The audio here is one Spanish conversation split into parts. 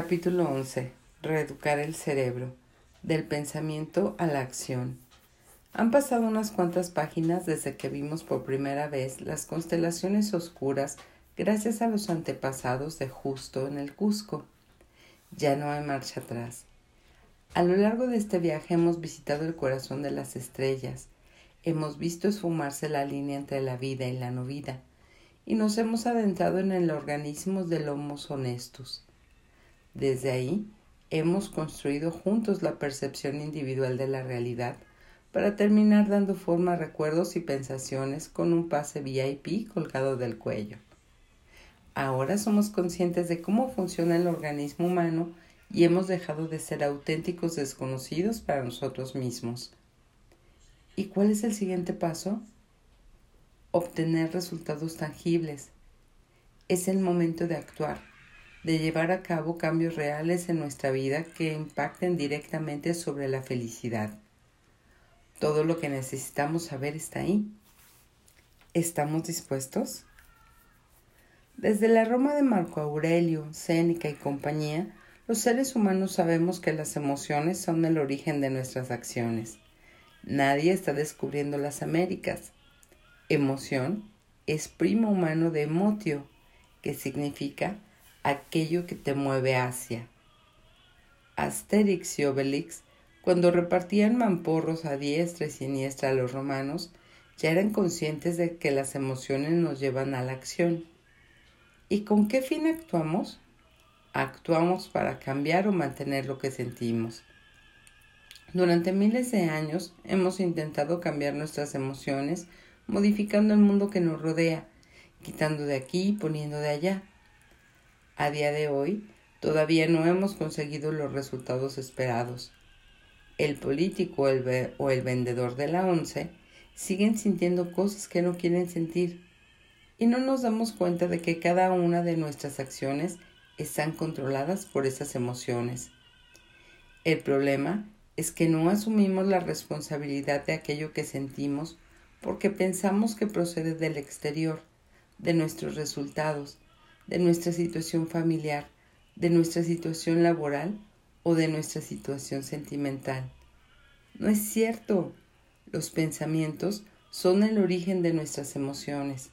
Capítulo 11. Reeducar el cerebro. Del pensamiento a la acción. Han pasado unas cuantas páginas desde que vimos por primera vez las constelaciones oscuras gracias a los antepasados de Justo en el Cusco. Ya no hay marcha atrás. A lo largo de este viaje hemos visitado el corazón de las estrellas, hemos visto esfumarse la línea entre la vida y la no vida, y nos hemos adentrado en el organismo de homos honestos. Desde ahí, hemos construido juntos la percepción individual de la realidad para terminar dando forma a recuerdos y pensaciones con un pase VIP colgado del cuello. Ahora somos conscientes de cómo funciona el organismo humano y hemos dejado de ser auténticos desconocidos para nosotros mismos. ¿Y cuál es el siguiente paso? obtener resultados tangibles. Es el momento de actuar, de llevar a cabo cambios reales en nuestra vida que impacten directamente sobre la felicidad. Todo lo que necesitamos saber está ahí. ¿Estamos dispuestos? Desde la Roma de Marco Aurelio, Séneca y compañía, los seres humanos sabemos que las emociones son el origen de nuestras acciones. Nadie está descubriendo las Américas. Emoción es primo humano de emotio, que significa aquello que te mueve hacia. Asterix y Obelix, cuando repartían mamporros a diestra y siniestra a los romanos, ya eran conscientes de que las emociones nos llevan a la acción. ¿Y con qué fin actuamos? Actuamos para cambiar o mantener lo que sentimos. Durante miles de años hemos intentado cambiar nuestras emociones modificando el mundo que nos rodea, quitando de aquí y poniendo de allá. A día de hoy, todavía no hemos conseguido los resultados esperados. El político o el vendedor de la once siguen sintiendo cosas que no quieren sentir y no nos damos cuenta de que cada una de nuestras acciones están controladas por esas emociones. El problema es que no asumimos la responsabilidad de aquello que sentimos porque pensamos que procede del exterior, de nuestros resultados, de nuestra situación familiar, de nuestra situación laboral o de nuestra situación sentimental. No es cierto. Los pensamientos son el origen de nuestras emociones.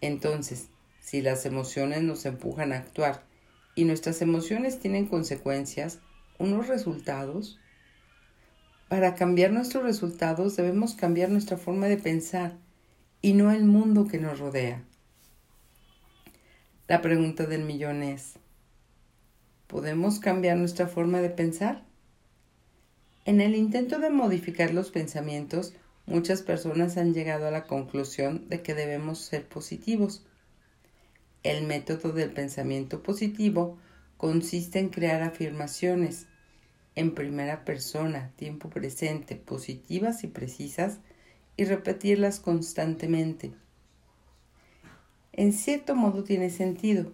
Entonces, si las emociones nos empujan a actuar y nuestras emociones tienen consecuencias, unos resultados, para cambiar nuestros resultados debemos cambiar nuestra forma de pensar y no el mundo que nos rodea. La pregunta del millón es, ¿podemos cambiar nuestra forma de pensar? En el intento de modificar los pensamientos, muchas personas han llegado a la conclusión de que debemos ser positivos. El método del pensamiento positivo consiste en crear afirmaciones, en primera persona, tiempo presente, positivas y precisas, y repetirlas constantemente. En cierto modo tiene sentido.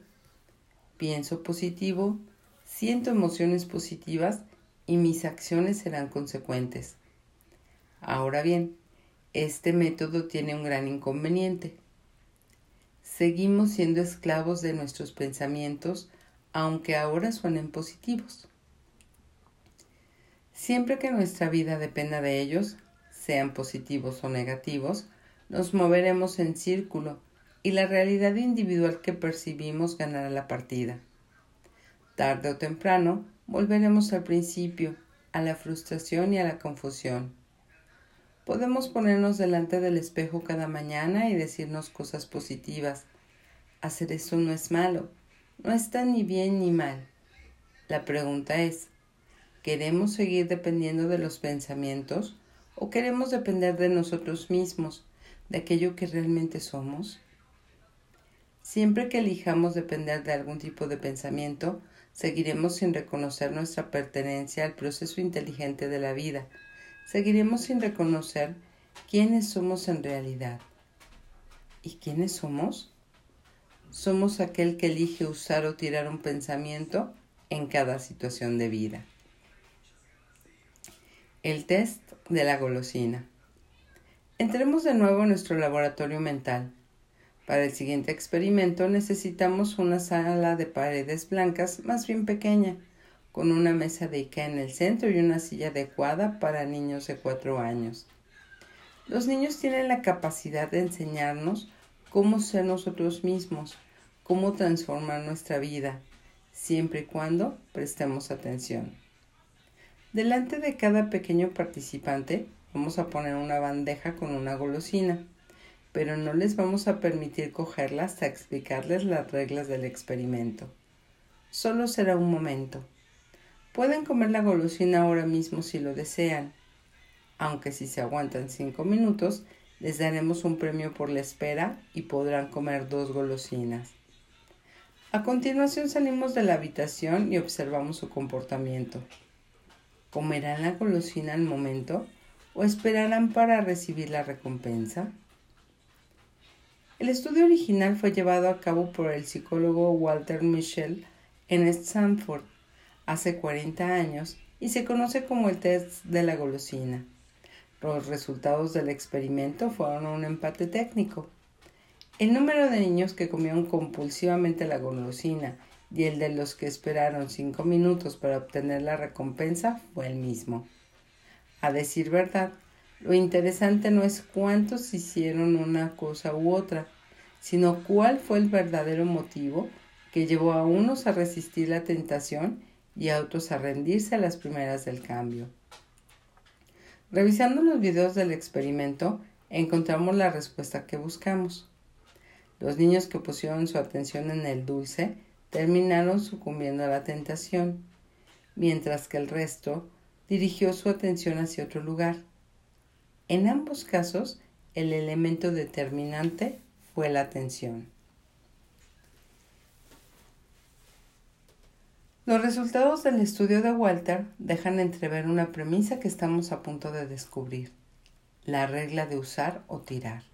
Pienso positivo, siento emociones positivas y mis acciones serán consecuentes. Ahora bien, este método tiene un gran inconveniente. Seguimos siendo esclavos de nuestros pensamientos, aunque ahora suenen positivos. Siempre que nuestra vida dependa de ellos, sean positivos o negativos, nos moveremos en círculo y la realidad individual que percibimos ganará la partida. Tarde o temprano volveremos al principio, a la frustración y a la confusión. Podemos ponernos delante del espejo cada mañana y decirnos cosas positivas. Hacer eso no es malo, no está ni bien ni mal. La pregunta es, ¿Queremos seguir dependiendo de los pensamientos o queremos depender de nosotros mismos, de aquello que realmente somos? Siempre que elijamos depender de algún tipo de pensamiento, seguiremos sin reconocer nuestra pertenencia al proceso inteligente de la vida. Seguiremos sin reconocer quiénes somos en realidad. ¿Y quiénes somos? Somos aquel que elige usar o tirar un pensamiento en cada situación de vida. El test de la golosina. Entremos de nuevo en nuestro laboratorio mental. Para el siguiente experimento necesitamos una sala de paredes blancas más bien pequeña, con una mesa de Ikea en el centro y una silla adecuada para niños de cuatro años. Los niños tienen la capacidad de enseñarnos cómo ser nosotros mismos, cómo transformar nuestra vida, siempre y cuando prestemos atención. Delante de cada pequeño participante vamos a poner una bandeja con una golosina pero no les vamos a permitir cogerla hasta explicarles las reglas del experimento. Solo será un momento. Pueden comer la golosina ahora mismo si lo desean, aunque si se aguantan cinco minutos, les daremos un premio por la espera y podrán comer dos golosinas. A continuación salimos de la habitación y observamos su comportamiento. ¿Comerán la golosina al momento o esperarán para recibir la recompensa? El estudio original fue llevado a cabo por el psicólogo Walter Mischel en Stanford hace 40 años y se conoce como el test de la golosina. Los resultados del experimento fueron un empate técnico. El número de niños que comieron compulsivamente la golosina y el de los que esperaron cinco minutos para obtener la recompensa fue el mismo. A decir verdad, lo interesante no es cuántos hicieron una cosa u otra, sino cuál fue el verdadero motivo que llevó a unos a resistir la tentación y a otros a rendirse a las primeras del cambio. Revisando los videos del experimento, encontramos la respuesta que buscamos. Los niños que pusieron su atención en el dulce terminaron sucumbiendo a la tentación, mientras que el resto dirigió su atención hacia otro lugar. En ambos casos, el elemento determinante fue la atención. Los resultados del estudio de Walter dejan entrever una premisa que estamos a punto de descubrir, la regla de usar o tirar.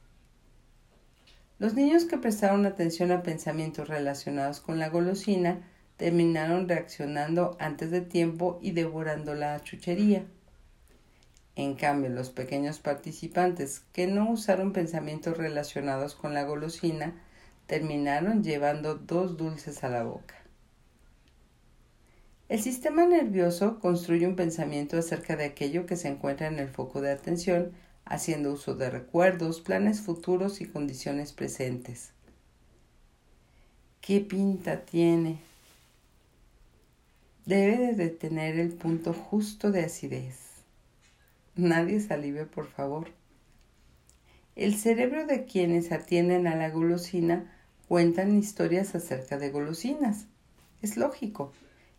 Los niños que prestaron atención a pensamientos relacionados con la golosina terminaron reaccionando antes de tiempo y devorando la chuchería. En cambio, los pequeños participantes que no usaron pensamientos relacionados con la golosina terminaron llevando dos dulces a la boca. El sistema nervioso construye un pensamiento acerca de aquello que se encuentra en el foco de atención, haciendo uso de recuerdos, planes futuros y condiciones presentes. ¿Qué pinta tiene? Debe de tener el punto justo de acidez. Nadie salive, por favor. El cerebro de quienes atienden a la golosina cuentan historias acerca de golosinas. Es lógico.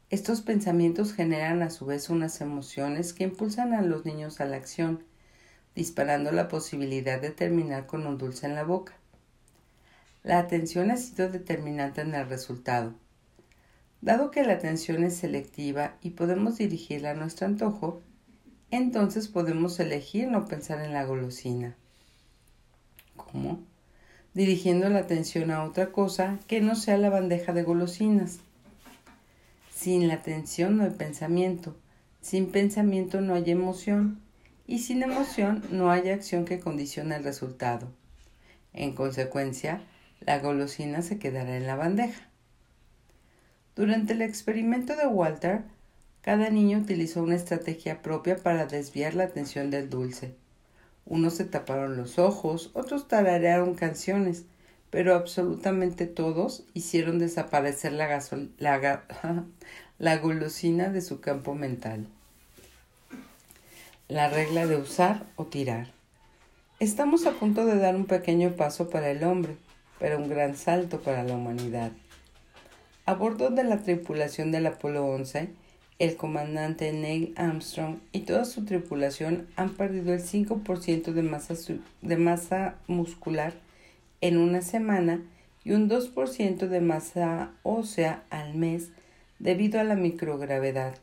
Estos pensamientos generan a su vez unas emociones que impulsan a los niños a la acción, disparando la posibilidad de terminar con un dulce en la boca. La atención ha sido determinante en el resultado. Dado que la atención es selectiva y podemos dirigirla a nuestro antojo, entonces podemos elegir no pensar en la golosina. ¿Cómo? Dirigiendo la atención a otra cosa que no sea la bandeja de golosinas. Sin la atención no hay pensamiento, sin pensamiento no hay emoción y sin emoción no hay acción que condicione el resultado. En consecuencia, la golosina se quedará en la bandeja. Durante el experimento de Walter, cada niño utilizó una estrategia propia para desviar la atención del dulce. Unos se taparon los ojos, otros tararearon canciones, pero absolutamente todos hicieron desaparecer la, la, la golosina de su campo mental. La regla de usar o tirar. Estamos a punto de dar un pequeño paso para el hombre, pero un gran salto para la humanidad. A bordo de la tripulación del Apolo 11, el comandante Neil Armstrong y toda su tripulación han perdido el 5% de masa, de masa muscular en una semana y un 2% de masa ósea al mes debido a la microgravedad.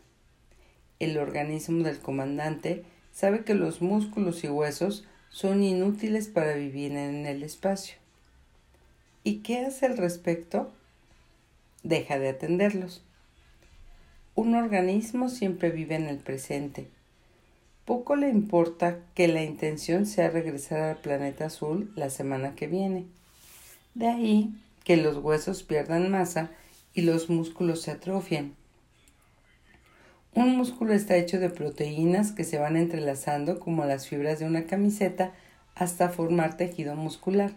El organismo del comandante sabe que los músculos y huesos son inútiles para vivir en el espacio. ¿Y qué hace al respecto? Deja de atenderlos. Un organismo siempre vive en el presente. Poco le importa que la intención sea regresar al planeta azul la semana que viene. De ahí que los huesos pierdan masa y los músculos se atrofian. Un músculo está hecho de proteínas que se van entrelazando como las fibras de una camiseta hasta formar tejido muscular.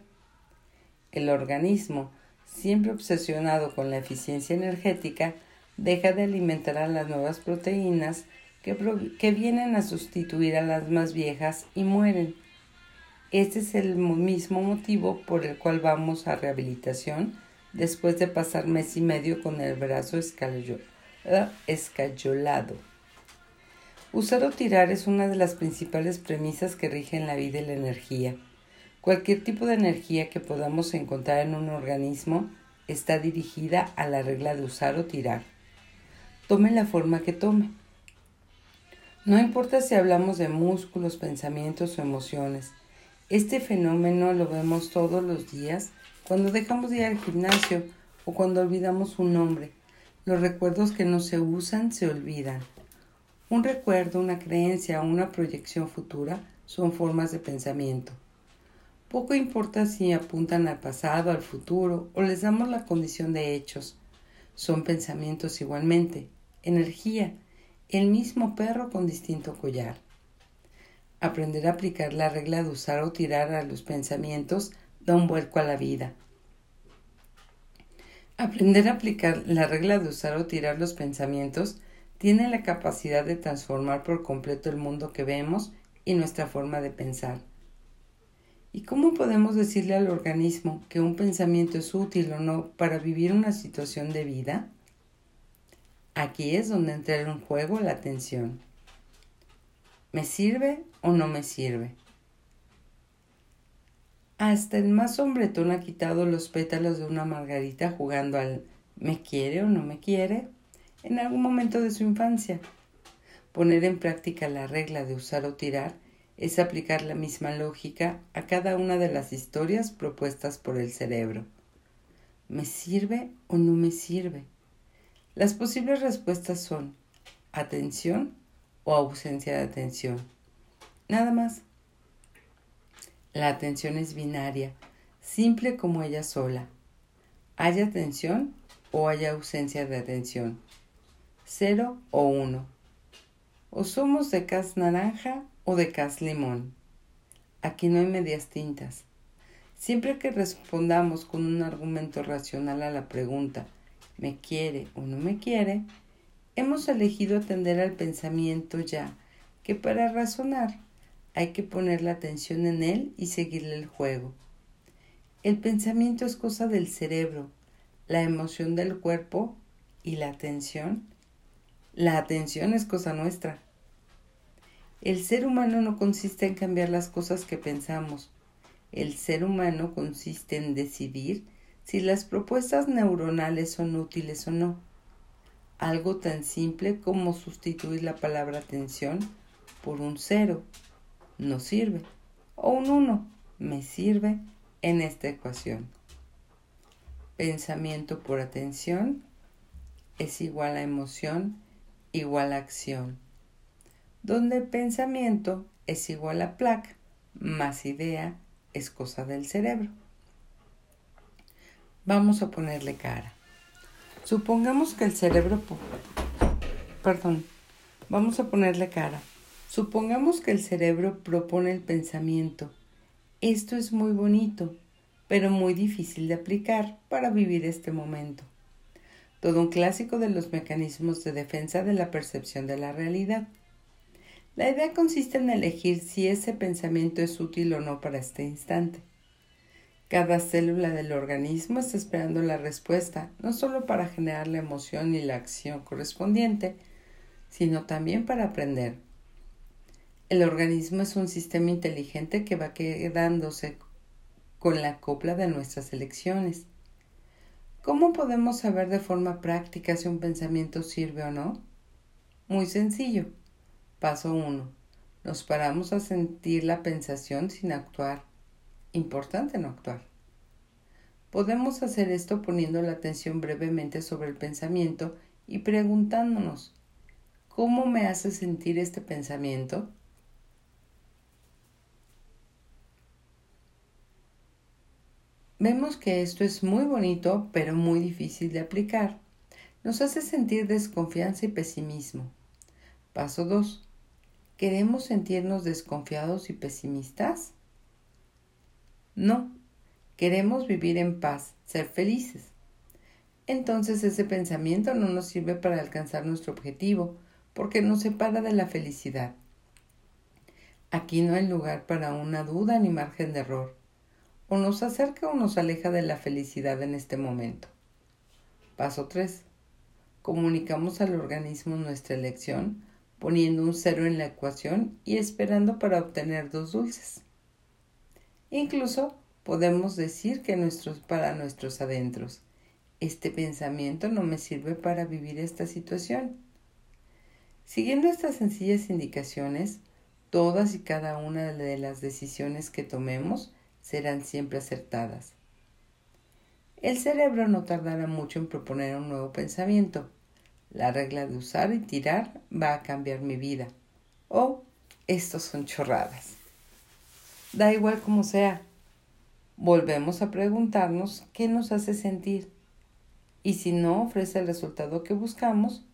El organismo, siempre obsesionado con la eficiencia energética, deja de alimentar a las nuevas proteínas que, que, vienen a sustituir a las más viejas y mueren. Este es el mismo motivo por el cual vamos a rehabilitación después de pasar mes y medio con el brazo escayolado. Usar o tirar es una de las principales premisas que rigen la vida y la energía. Cualquier tipo de energía que podamos encontrar en un organismo está dirigida a la regla de usar o tirar. Tome la forma que tome. No importa si hablamos de músculos, pensamientos o emociones. Este fenómeno lo vemos todos los días cuando dejamos de ir al gimnasio o cuando olvidamos un nombre. Los recuerdos que no se usan se olvidan. Un recuerdo, una creencia o una proyección futura son formas de pensamiento. Poco importa si apuntan al pasado, al futuro o les damos la condición de hechos. Son pensamientos igualmente, energía, el mismo perro con distinto collar. Aprender a aplicar la regla de usar o tirar a los pensamientos da un vuelco a la vida. Aprender a aplicar la regla de usar o tirar los pensamientos tiene la capacidad de transformar por completo el mundo que vemos y nuestra forma de pensar. ¿Y cómo podemos decirle al organismo que un pensamiento es útil o no para vivir una situación de vida? Aquí es donde entra en juego la atención. ¿Me sirve o no me sirve? Hasta el más hombretón ha quitado los pétalos de una margarita jugando al ¿me quiere o no me quiere? en algún momento de su infancia. Poner en práctica la regla de usar o tirar es aplicar la misma lógica a cada una de las historias propuestas por el cerebro. ¿Me sirve o no me sirve? Las posibles respuestas son atención o ausencia de atención. Nada más. La atención es binaria, simple como ella sola. Hay atención o hay ausencia de atención. Cero o uno. O somos de cas naranja o de cas limón. Aquí no hay medias tintas. Siempre que respondamos con un argumento racional a la pregunta ¿me quiere o no me quiere? hemos elegido atender al pensamiento ya, que para razonar hay que poner la atención en él y seguirle el juego. El pensamiento es cosa del cerebro, la emoción del cuerpo y la atención. La atención es cosa nuestra. El ser humano no consiste en cambiar las cosas que pensamos. El ser humano consiste en decidir si las propuestas neuronales son útiles o no. Algo tan simple como sustituir la palabra atención por un cero no sirve. O un 1 me sirve en esta ecuación. Pensamiento por atención es igual a emoción igual a acción. Donde pensamiento es igual a placa más idea es cosa del cerebro. Vamos a ponerle cara. Supongamos que el cerebro... Perdón. Vamos a ponerle cara. Supongamos que el cerebro propone el pensamiento. Esto es muy bonito, pero muy difícil de aplicar para vivir este momento. Todo un clásico de los mecanismos de defensa de la percepción de la realidad. La idea consiste en elegir si ese pensamiento es útil o no para este instante. Cada célula del organismo está esperando la respuesta, no solo para generar la emoción y la acción correspondiente, sino también para aprender. El organismo es un sistema inteligente que va quedándose con la copla de nuestras elecciones. ¿Cómo podemos saber de forma práctica si un pensamiento sirve o no? Muy sencillo. Paso 1. Nos paramos a sentir la pensación sin actuar. Importante no actuar. Podemos hacer esto poniendo la atención brevemente sobre el pensamiento y preguntándonos, ¿cómo me hace sentir este pensamiento? Vemos que esto es muy bonito, pero muy difícil de aplicar. Nos hace sentir desconfianza y pesimismo. Paso 2. ¿Queremos sentirnos desconfiados y pesimistas? No. Queremos vivir en paz, ser felices. Entonces ese pensamiento no nos sirve para alcanzar nuestro objetivo, porque nos separa de la felicidad. Aquí no hay lugar para una duda ni margen de error o nos acerca o nos aleja de la felicidad en este momento. Paso 3. Comunicamos al organismo nuestra elección poniendo un cero en la ecuación y esperando para obtener dos dulces. Incluso podemos decir que nuestros, para nuestros adentros, este pensamiento no me sirve para vivir esta situación. Siguiendo estas sencillas indicaciones, todas y cada una de las decisiones que tomemos serán siempre acertadas. El cerebro no tardará mucho en proponer un nuevo pensamiento. La regla de usar y tirar va a cambiar mi vida. O oh, estos son chorradas. Da igual como sea. Volvemos a preguntarnos qué nos hace sentir. Y si no ofrece el resultado que buscamos,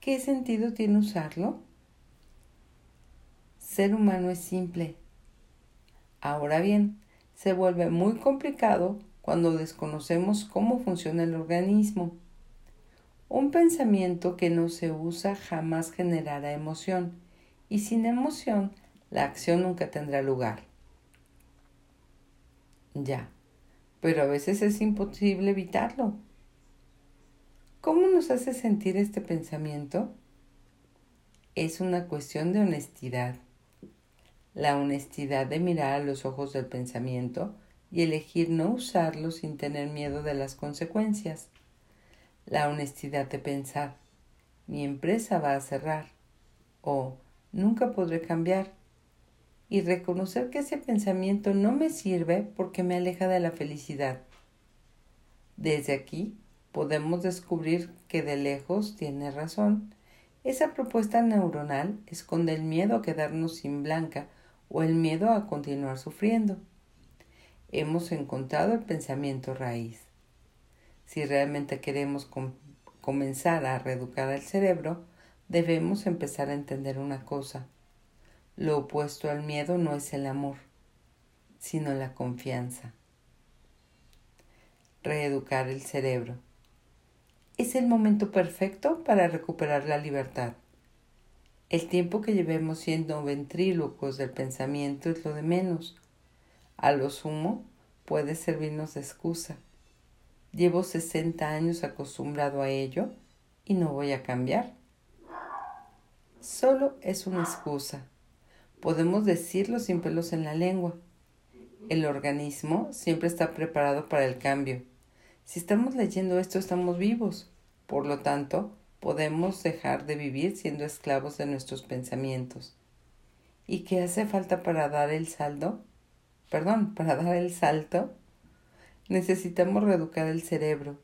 ¿qué sentido tiene usarlo? Ser humano es simple. Ahora bien, se vuelve muy complicado cuando desconocemos cómo funciona el organismo. Un pensamiento que no se usa jamás generará emoción y sin emoción la acción nunca tendrá lugar. Ya, pero a veces es imposible evitarlo. ¿Cómo nos hace sentir este pensamiento? Es una cuestión de honestidad la honestidad de mirar a los ojos del pensamiento y elegir no usarlo sin tener miedo de las consecuencias. La honestidad de pensar, mi empresa va a cerrar o nunca podré cambiar. Y reconocer que ese pensamiento no me sirve porque me aleja de la felicidad. Desde aquí podemos descubrir que de lejos tiene razón. Esa propuesta neuronal esconde el miedo a quedarnos sin blanca o el miedo a continuar sufriendo. Hemos encontrado el pensamiento raíz. Si realmente queremos comenzar a reeducar el cerebro, debemos empezar a entender una cosa. Lo opuesto al miedo no es el amor, sino la confianza. Reeducar el cerebro. Es el momento perfecto para recuperar la libertad. El tiempo que llevemos siendo ventrílocos del pensamiento es lo de menos. A lo sumo puede servirnos de excusa. Llevo 60 años acostumbrado a ello y no voy a cambiar. Solo es una excusa. Podemos decirlo sin pelos en la lengua. El organismo siempre está preparado para el cambio. Si estamos leyendo esto, estamos vivos. Por lo tanto, podemos dejar de vivir siendo esclavos de nuestros pensamientos. ¿Y qué hace falta para dar el saldo? Perdón, para dar el salto. Necesitamos reeducar el cerebro.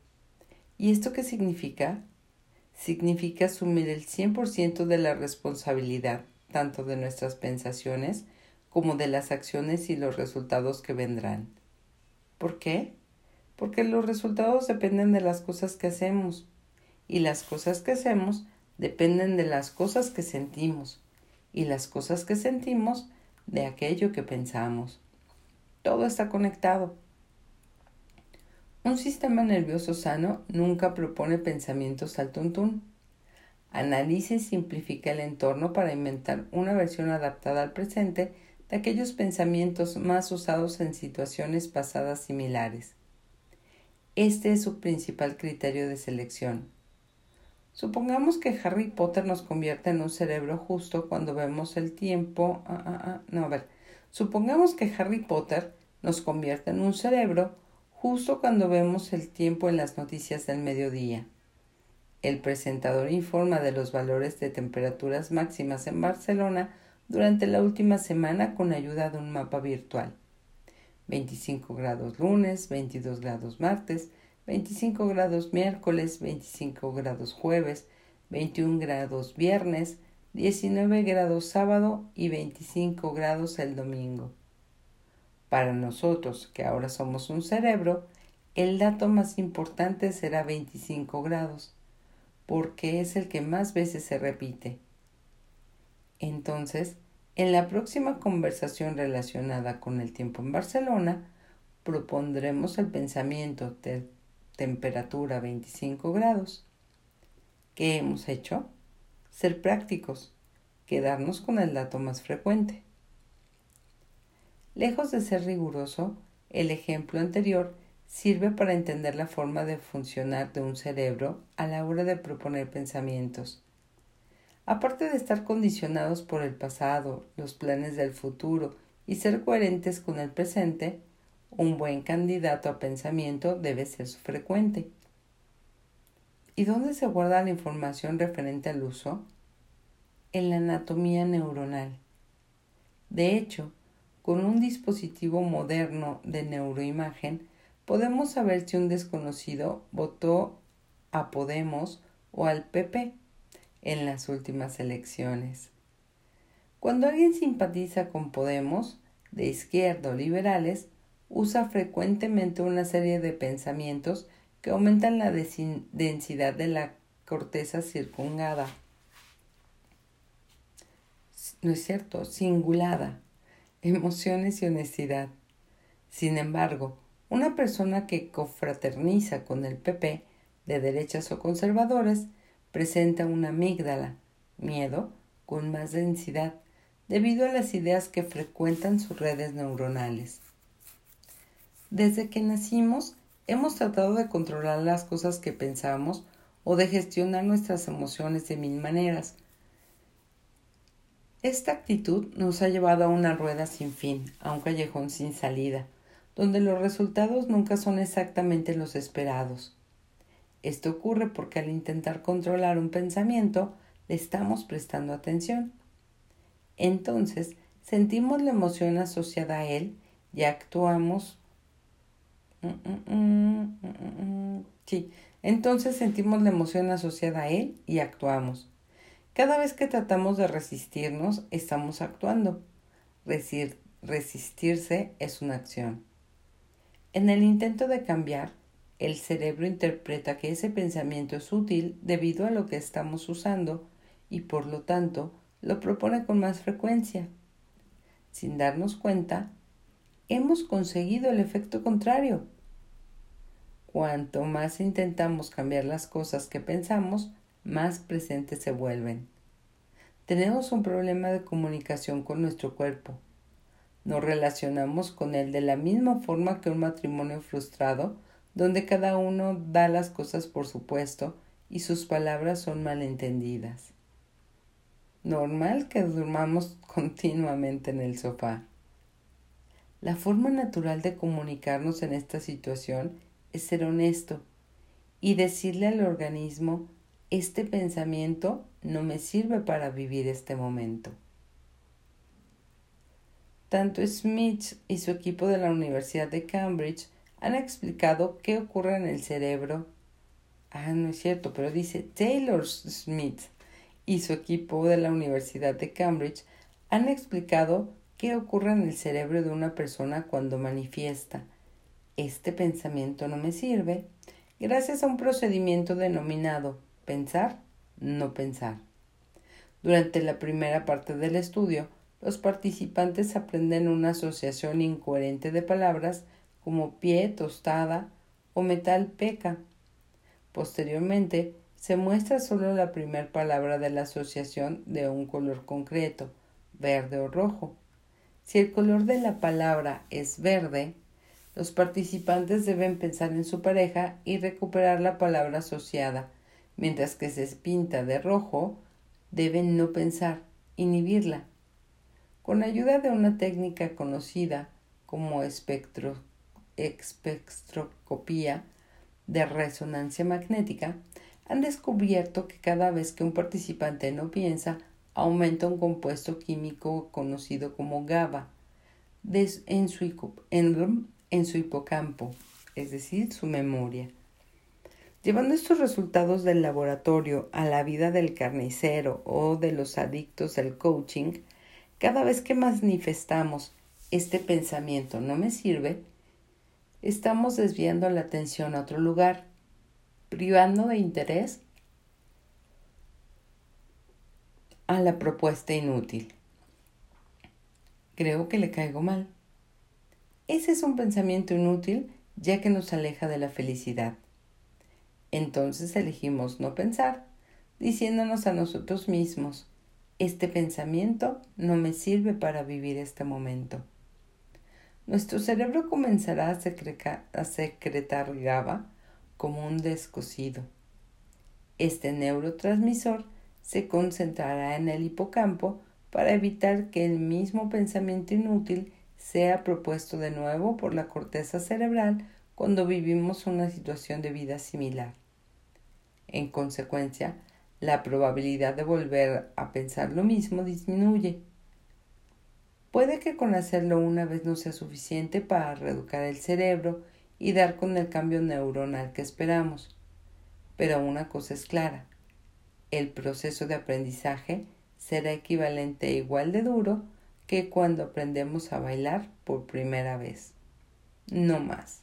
¿Y esto qué significa? Significa asumir el 100% de la responsabilidad, tanto de nuestras pensaciones como de las acciones y los resultados que vendrán. ¿Por qué? Porque los resultados dependen de las cosas que hacemos y las cosas que hacemos dependen de las cosas que sentimos y las cosas que sentimos de aquello que pensamos. Todo está conectado. Un sistema nervioso sano nunca propone pensamientos al tuntún. Analiza y simplifica el entorno para inventar una versión adaptada al presente de aquellos pensamientos más usados en situaciones pasadas similares. Este es su principal criterio de selección. Supongamos que Harry Potter nos convierte en un cerebro justo cuando vemos el tiempo. Ah, ah, ah, no, a ver. Supongamos que Harry Potter nos convierte en un cerebro justo cuando vemos el tiempo en las noticias del mediodía. El presentador informa de los valores de temperaturas máximas en Barcelona durante la última semana con ayuda de un mapa virtual. 25 grados lunes, 22 grados martes, 25 grados miércoles, 25 grados jueves, 21 grados viernes, 19 grados sábado y 25 grados el domingo. Para nosotros, que ahora somos un cerebro, el dato más importante será 25 grados, porque es el que más veces se repite. Entonces, en la próxima conversación relacionada con el tiempo en Barcelona, propondremos el pensamiento de temperatura 25 grados. ¿Qué hemos hecho? Ser prácticos, quedarnos con el dato más frecuente. Lejos de ser riguroso, el ejemplo anterior sirve para entender la forma de funcionar de un cerebro a la hora de proponer pensamientos. Aparte de estar condicionados por el pasado, los planes del futuro y ser coherentes con el presente, un buen candidato a pensamiento debe ser su frecuente. ¿Y dónde se guarda la información referente al uso? En la anatomía neuronal. De hecho, con un dispositivo moderno de neuroimagen, podemos saber si un desconocido votó a Podemos o al PP en las últimas elecciones. Cuando alguien simpatiza con Podemos, de izquierda o liberales, usa frecuentemente una serie de pensamientos que aumentan la densidad de la corteza circungada. No es cierto, singulada, emociones y honestidad. Sin embargo, una persona que confraterniza con el PP, de derechas o conservadores, presenta una amígdala, miedo, con más densidad, debido a las ideas que frecuentan sus redes neuronales. Desde que nacimos, hemos tratado de controlar las cosas que pensamos o de gestionar nuestras emociones de mil maneras. Esta actitud nos ha llevado a una rueda sin fin, a un callejón sin salida, donde los resultados nunca son exactamente los esperados. Esto ocurre porque al intentar controlar un pensamiento le estamos prestando atención. Entonces sentimos la emoción asociada a él y actuamos. Sí, entonces sentimos la emoción asociada a él y actuamos. Cada vez que tratamos de resistirnos, estamos actuando. Resistirse es una acción. En el intento de cambiar, el cerebro interpreta que ese pensamiento es útil debido a lo que estamos usando y por lo tanto lo propone con más frecuencia. Sin darnos cuenta, hemos conseguido el efecto contrario. Cuanto más intentamos cambiar las cosas que pensamos, más presentes se vuelven. Tenemos un problema de comunicación con nuestro cuerpo nos relacionamos con él de la misma forma que un matrimonio frustrado, donde cada uno da las cosas por supuesto y sus palabras son malentendidas. Normal que durmamos continuamente en el sofá. La forma natural de comunicarnos en esta situación es ser honesto y decirle al organismo este pensamiento no me sirve para vivir este momento. Tanto Smith y su equipo de la Universidad de Cambridge han explicado qué ocurre en el cerebro. Ah, no es cierto, pero dice Taylor Smith y su equipo de la Universidad de Cambridge han explicado qué ocurre en el cerebro de una persona cuando manifiesta este pensamiento no me sirve gracias a un procedimiento denominado pensar, no pensar. Durante la primera parte del estudio, los participantes aprenden una asociación incoherente de palabras como pie, tostada o metal peca. Posteriormente, se muestra solo la primera palabra de la asociación de un color concreto, verde o rojo. Si el color de la palabra es verde, los participantes deben pensar en su pareja y recuperar la palabra asociada, mientras que se pinta de rojo, deben no pensar, inhibirla con ayuda de una técnica conocida como espectroscopía de resonancia magnética, han descubierto que cada vez que un participante no piensa, aumenta un compuesto químico conocido como GABA en, su, en su hipocampo, es decir, su memoria. Llevando estos resultados del laboratorio a la vida del carnicero o de los adictos al coaching, cada vez que manifestamos este pensamiento no me sirve, estamos desviando la atención a otro lugar, privando de interés a la propuesta inútil. Creo que le caigo mal. Ese es un pensamiento inútil ya que nos aleja de la felicidad. Entonces elegimos no pensar, diciéndonos a nosotros mismos, este pensamiento no me sirve para vivir este momento. Nuestro cerebro comenzará a, secretar GABA como un descosido. Este neurotransmisor se concentrará en el hipocampo para evitar que el mismo pensamiento inútil sea propuesto de nuevo por la corteza cerebral cuando vivimos una situación de vida similar. En consecuencia, la probabilidad de volver a pensar lo mismo disminuye. Puede que con hacerlo una vez no sea suficiente para reeducar el cerebro y dar con el cambio neuronal que esperamos. Pero una cosa es clara, el proceso de aprendizaje será equivalente e igual de duro que cuando aprendemos a bailar por primera vez. No más.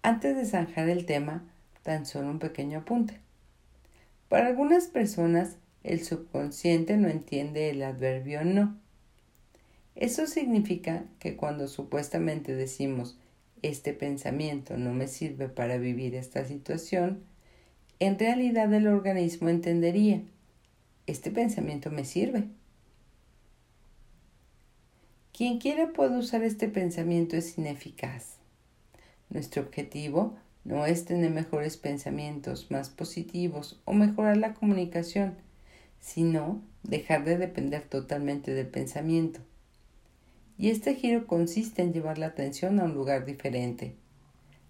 Antes de zanjar el tema, tan solo un pequeño apunte. Para algunas personas, el subconsciente no entiende el adverbio no. Eso significa que cuando supuestamente decimos este pensamiento no me sirve para vivir esta situación, en realidad el organismo entendería este pensamiento me sirve. Quien quiera puede usar este pensamiento es ineficaz. Nuestro objetivo no es tener mejores pensamientos, más positivos o mejorar la comunicación, sino dejar de depender totalmente del pensamiento. Y este giro consiste en llevar la atención a un lugar diferente.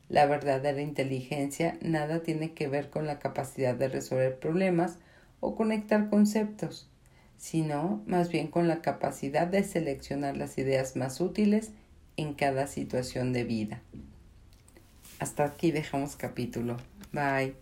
La verdadera inteligencia nada tiene que ver con la capacidad de resolver problemas o conectar conceptos, sino más bien con la capacidad de seleccionar las ideas más útiles en cada situación de vida. Hasta aquí dejamos capítulo. Bye.